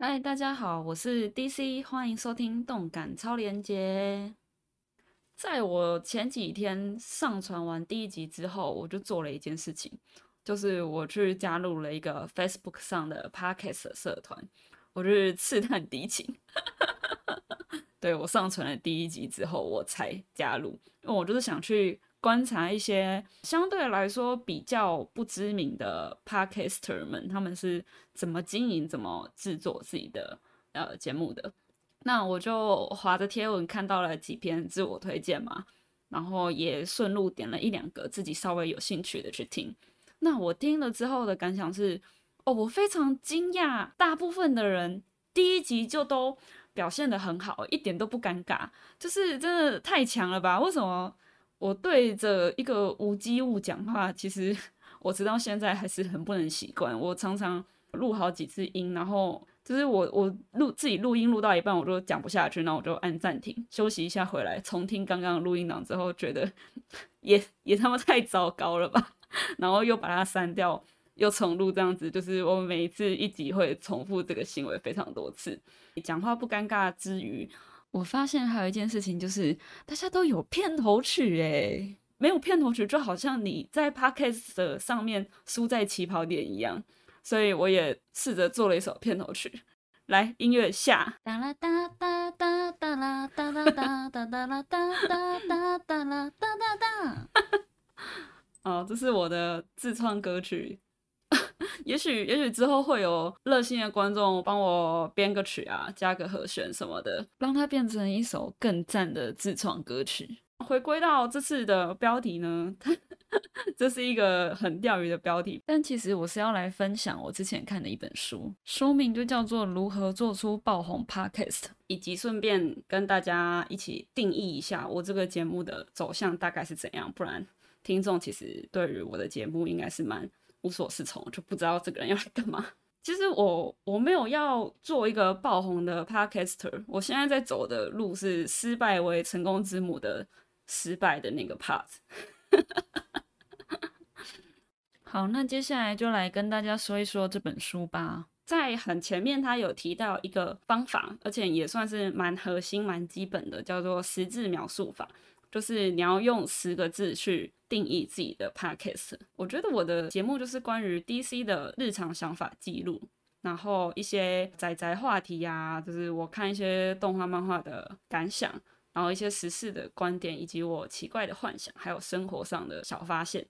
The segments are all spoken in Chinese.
嗨，大家好，我是 DC，欢迎收听动感超连接。在我前几天上传完第一集之后，我就做了一件事情，就是我去加入了一个 Facebook 上的 Podcast 社团，我就是刺探敌情。对我上传了第一集之后，我才加入，因为我就是想去。观察一些相对来说比较不知名的 podcaster 们，他们是怎么经营、怎么制作自己的呃节目的。那我就划着贴文看到了几篇自我推荐嘛，然后也顺路点了一两个自己稍微有兴趣的去听。那我听了之后的感想是，哦，我非常惊讶，大部分的人第一集就都表现的很好，一点都不尴尬，就是真的太强了吧？为什么？我对着一个无机物讲话，其实 我直到现在还是很不能习惯。我常常录好几次音，然后就是我我录自己录音录到一半，我就讲不下去，那我就按暂停休息一下，回来重听刚刚录音档之后，觉得 也也他妈太糟糕了吧，然后又把它删掉，又重录，这样子就是我每一次一集会重复这个行为非常多次。讲话不尴尬之余。我发现还有一件事情，就是大家都有片头曲诶，没有片头曲就好像你在 podcast 上面输在起跑点一样，所以我也试着做了一首片头曲。来，音乐下。哒啦哒哒哒哒啦哒哒哒哒哒啦哒哒哒哒啦哒哒哒。哦，这是我的自创歌曲。也许，也许之后会有热心的观众帮我编个曲啊，加个和弦什么的，让它变成一首更赞的自创歌曲。回归到这次的标题呢，这是一个很钓鱼的标题，但其实我是要来分享我之前看的一本书，书名就叫做《如何做出爆红 Podcast》，以及顺便跟大家一起定义一下我这个节目的走向大概是怎样，不然听众其实对于我的节目应该是蛮。无所适从，就不知道这个人要来干嘛。其实我我没有要做一个爆红的 podcaster，我现在在走的路是失败为成功之母的失败的那个 part。好，那接下来就来跟大家说一说这本书吧。在很前面，他有提到一个方法，而且也算是蛮核心、蛮基本的，叫做十字描述法。就是你要用十个字去定义自己的 podcast。我觉得我的节目就是关于 DC 的日常想法记录，然后一些宅宅话题呀，就是我看一些动画漫画的感想，然后一些时事的观点，以及我奇怪的幻想，还有生活上的小发现。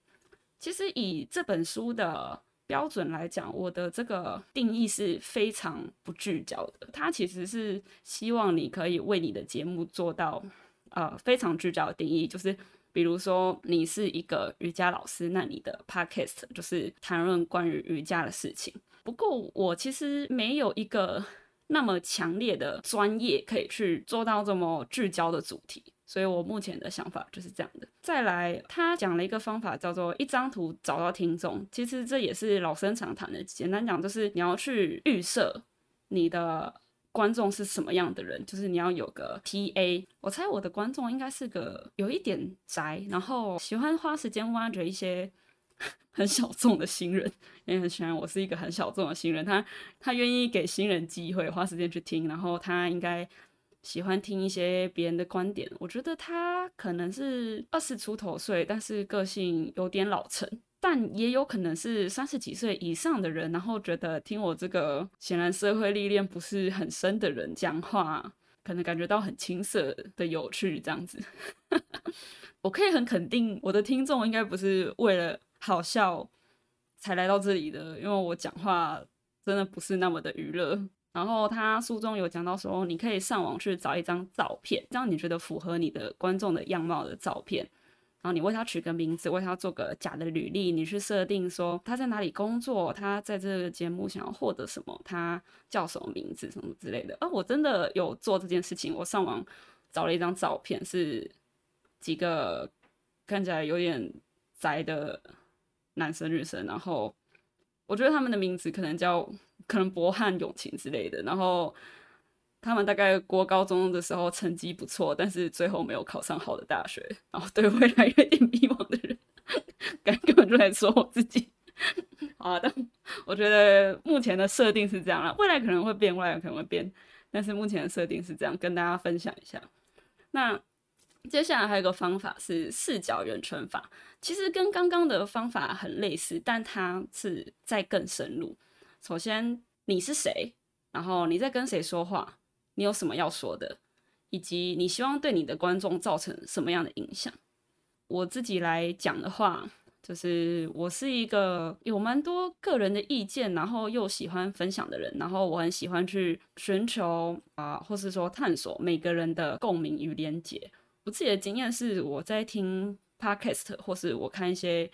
其实以这本书的标准来讲，我的这个定义是非常不聚焦的。它其实是希望你可以为你的节目做到。呃，非常聚焦的定义就是，比如说你是一个瑜伽老师，那你的 podcast 就是谈论关于瑜伽的事情。不过我其实没有一个 那么强烈的专业可以去做到这么聚焦的主题，所以我目前的想法就是这样的。再来，他讲了一个方法叫做一张图找到听众，其实这也是老生常谈的。简单讲就是你要去预设你的。观众是什么样的人？就是你要有个 T A。我猜我的观众应该是个有一点宅，然后喜欢花时间挖掘一些 很小众的新人，也很喜欢我是一个很小众的新人。他他愿意给新人机会，花时间去听，然后他应该喜欢听一些别人的观点。我觉得他可能是二十出头岁，但是个性有点老成。但也有可能是三十几岁以上的人，然后觉得听我这个显然社会历练不是很深的人讲话，可能感觉到很青涩的有趣这样子。我可以很肯定，我的听众应该不是为了好笑才来到这里的，因为我讲话真的不是那么的娱乐。然后他书中有讲到说，你可以上网去找一张照片，这样你觉得符合你的观众的样貌的照片。然后你为他取个名字，为他做个假的履历，你去设定说他在哪里工作，他在这个节目想要获得什么，他叫什么名字什么之类的。啊我真的有做这件事情，我上网找了一张照片，是几个看起来有点宅的男生女生，然后我觉得他们的名字可能叫可能博汉永晴之类的，然后。他们大概国高中的时候成绩不错，但是最后没有考上好的大学，然后对未来有点迷茫的人，感根本就在说我自己。好的，我觉得目前的设定是这样了，未来可能会变，未来可能会变，但是目前的设定是这样，跟大家分享一下。那接下来还有一个方法是视角圆圈法，其实跟刚刚的方法很类似，但它是在更深入。首先，你是谁？然后你在跟谁说话？你有什么要说的？以及你希望对你的观众造成什么样的影响？我自己来讲的话，就是我是一个有蛮多个人的意见，然后又喜欢分享的人，然后我很喜欢去寻求啊，或是说探索每个人的共鸣与连结。我自己的经验是，我在听 podcast 或是我看一些。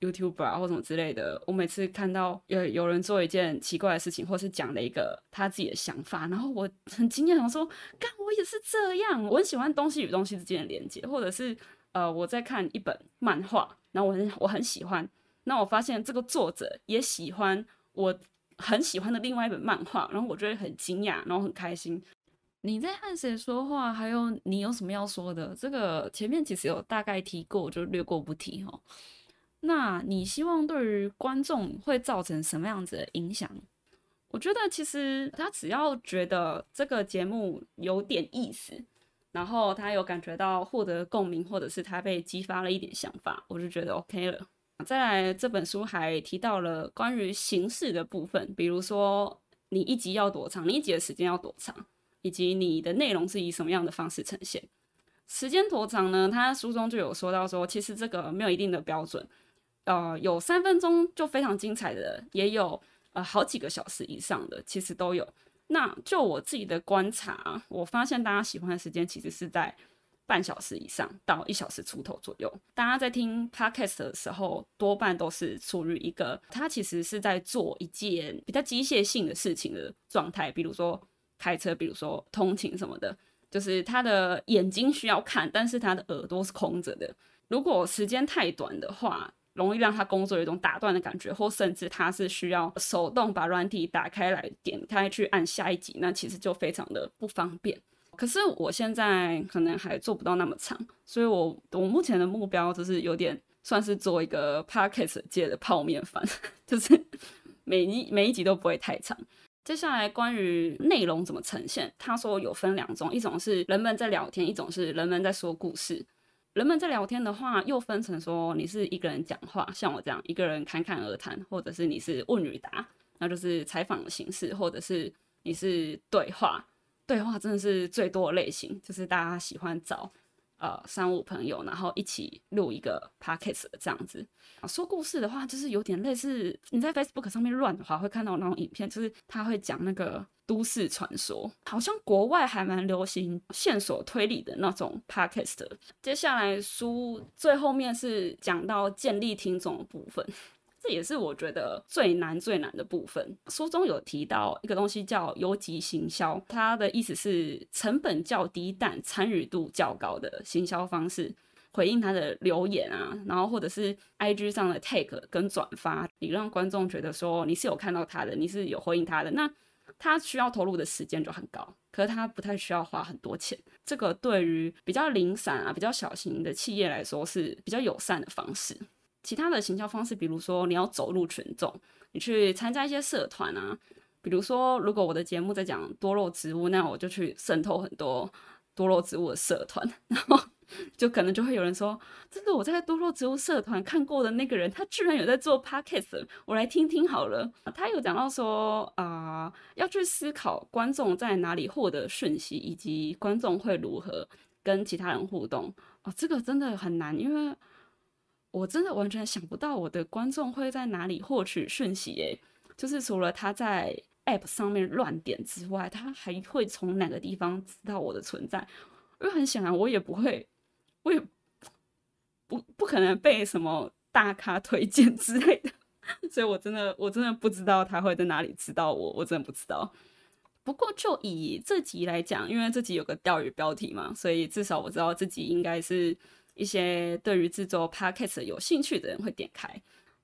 YouTuber 或什么之类的，我每次看到有有人做一件奇怪的事情，或是讲了一个他自己的想法，然后我很惊讶，我说：“干，我也是这样。”我很喜欢东西与东西之间的连接，或者是呃，我在看一本漫画，然后我很我很喜欢，那我发现这个作者也喜欢我很喜欢的另外一本漫画，然后我觉得很惊讶，然后很开心。你在和谁说话？还有你有什么要说的？这个前面其实有大概提过，就略过不提哈。那你希望对于观众会造成什么样子的影响？我觉得其实他只要觉得这个节目有点意思，然后他有感觉到获得共鸣，或者是他被激发了一点想法，我就觉得 OK 了。再来，这本书还提到了关于形式的部分，比如说你一集要多长，你一集的时间要多长，以及你的内容是以什么样的方式呈现。时间多长呢？他书中就有说到说，其实这个没有一定的标准。呃，有三分钟就非常精彩的，也有呃好几个小时以上的，其实都有。那就我自己的观察，我发现大家喜欢的时间其实是在半小时以上到一小时出头左右。大家在听 podcast 的时候，多半都是处于一个他其实是在做一件比较机械性的事情的状态，比如说开车，比如说通勤什么的，就是他的眼睛需要看，但是他的耳朵是空着的。如果时间太短的话，容易让他工作有一种打断的感觉，或甚至他是需要手动把软体打开来点开去按下一集，那其实就非常的不方便。可是我现在可能还做不到那么长，所以我我目前的目标就是有点算是做一个 podcast 界的泡面番，就是每一每一集都不会太长。接下来关于内容怎么呈现，他说有分两种，一种是人们在聊天，一种是人们在说故事。人们在聊天的话，又分成说你是一个人讲话，像我这样一个人侃侃而谈，或者是你是问与答，那就是采访的形式，或者是你是对话。对话真的是最多的类型，就是大家喜欢找。呃，三五朋友，然后一起录一个 podcast 这样子。说故事的话，就是有点类似你在 Facebook 上面乱的话，会看到那种影片，就是他会讲那个都市传说，好像国外还蛮流行线索推理的那种 podcast。接下来书最后面是讲到建立听众的部分。这也是我觉得最难最难的部分。书中有提到一个东西叫游击行销，它的意思是成本较低但参与度较高的行销方式，回应他的留言啊，然后或者是 IG 上的 take 跟转发，你让观众觉得说你是有看到他的，你是有回应他的，那他需要投入的时间就很高，可是他不太需要花很多钱。这个对于比较零散啊、比较小型的企业来说是比较友善的方式。其他的行销方式，比如说你要走入群众，你去参加一些社团啊。比如说，如果我的节目在讲多肉植物，那我就去渗透很多多肉植物的社团，然后就可能就会有人说：“这个我在多肉植物社团看过的那个人，他居然有在做 podcast，我来听听好了。”他有讲到说啊，要去思考观众在哪里获得讯息，以及观众会如何跟其他人互动哦，这个真的很难，因为。我真的完全想不到我的观众会在哪里获取讯息诶，就是除了他在 App 上面乱点之外，他还会从哪个地方知道我的存在？因为很显然我也不会，我也不不可能被什么大咖推荐之类的，所以我真的我真的不知道他会在哪里知道我，我真的不知道。不过就以这集来讲，因为这集有个钓鱼标题嘛，所以至少我知道这集应该是。一些对于制作 podcast 有兴趣的人会点开，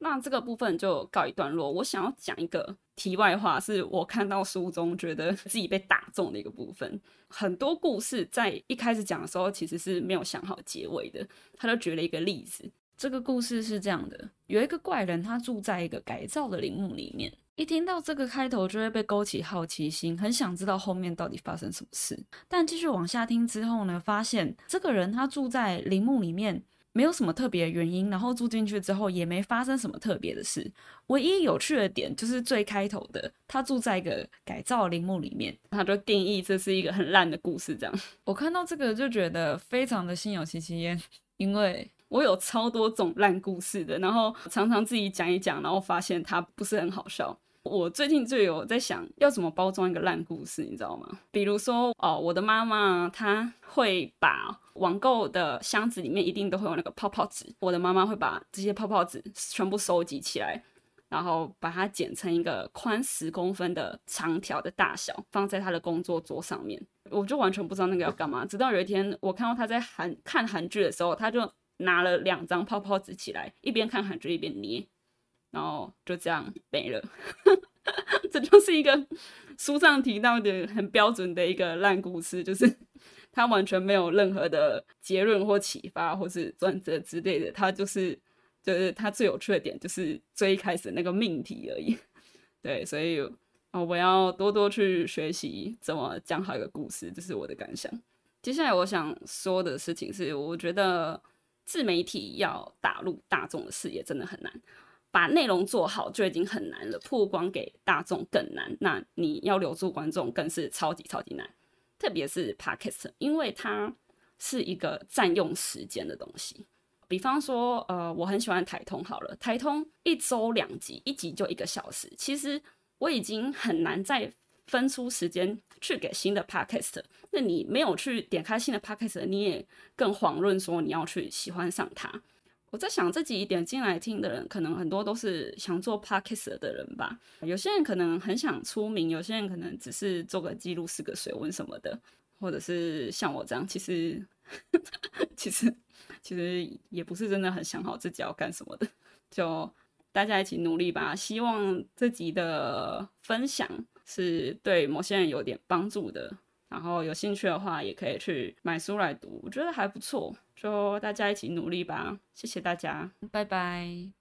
那这个部分就告一段落。我想要讲一个题外话，是我看到书中觉得自己被打中的一个部分。很多故事在一开始讲的时候其实是没有想好结尾的。他就举了一个例子，这个故事是这样的：有一个怪人，他住在一个改造的陵墓里面。一听到这个开头，就会被勾起好奇心，很想知道后面到底发生什么事。但继续往下听之后呢，发现这个人他住在陵墓里面，没有什么特别的原因，然后住进去之后也没发生什么特别的事。唯一有趣的点就是最开头的，他住在一个改造陵墓里面，他就定义这是一个很烂的故事。这样，我看到这个就觉得非常的心有戚戚焉，因为 我有超多种烂故事的，然后常常自己讲一讲，然后发现它不是很好笑。我最近就有在想要怎么包装一个烂故事，你知道吗？比如说，哦，我的妈妈她会把网购的箱子里面一定都会有那个泡泡纸，我的妈妈会把这些泡泡纸全部收集起来，然后把它剪成一个宽十公分的长条的大小，放在她的工作桌上面。我就完全不知道那个要干嘛，直到有一天我看到她在韩看韩剧的时候，她就拿了两张泡泡纸起来，一边看韩剧一边捏。然后就这样没了，这就是一个书上提到的很标准的一个烂故事，就是 它完全没有任何的结论或启发或是转折之类的，它就是就是它最有趣的点就是最一开始那个命题而已。对，所以哦，我要多多去学习怎么讲好一个故事，这是我的感想。接下来我想说的事情是，我觉得自媒体要打入大众的视野真的很难。把内容做好就已经很难了，曝光给大众更难。那你要留住观众更是超级超级难，特别是 podcast，因为它是一个占用时间的东西。比方说，呃，我很喜欢台通，好了，台通一周两集，一集就一个小时，其实我已经很难再分出时间去给新的 podcast。那你没有去点开新的 podcast，你也更遑论说你要去喜欢上它。我在想，这几点进来听的人，可能很多都是想做 podcast 的人吧。有些人可能很想出名，有些人可能只是做个记录、试个水温什么的，或者是像我这样，其实其实其实也不是真的很想好自己要干什么的。就大家一起努力吧。希望这集的分享是对某些人有点帮助的。然后有兴趣的话，也可以去买书来读，我觉得还不错。就大家一起努力吧，谢谢大家，拜拜。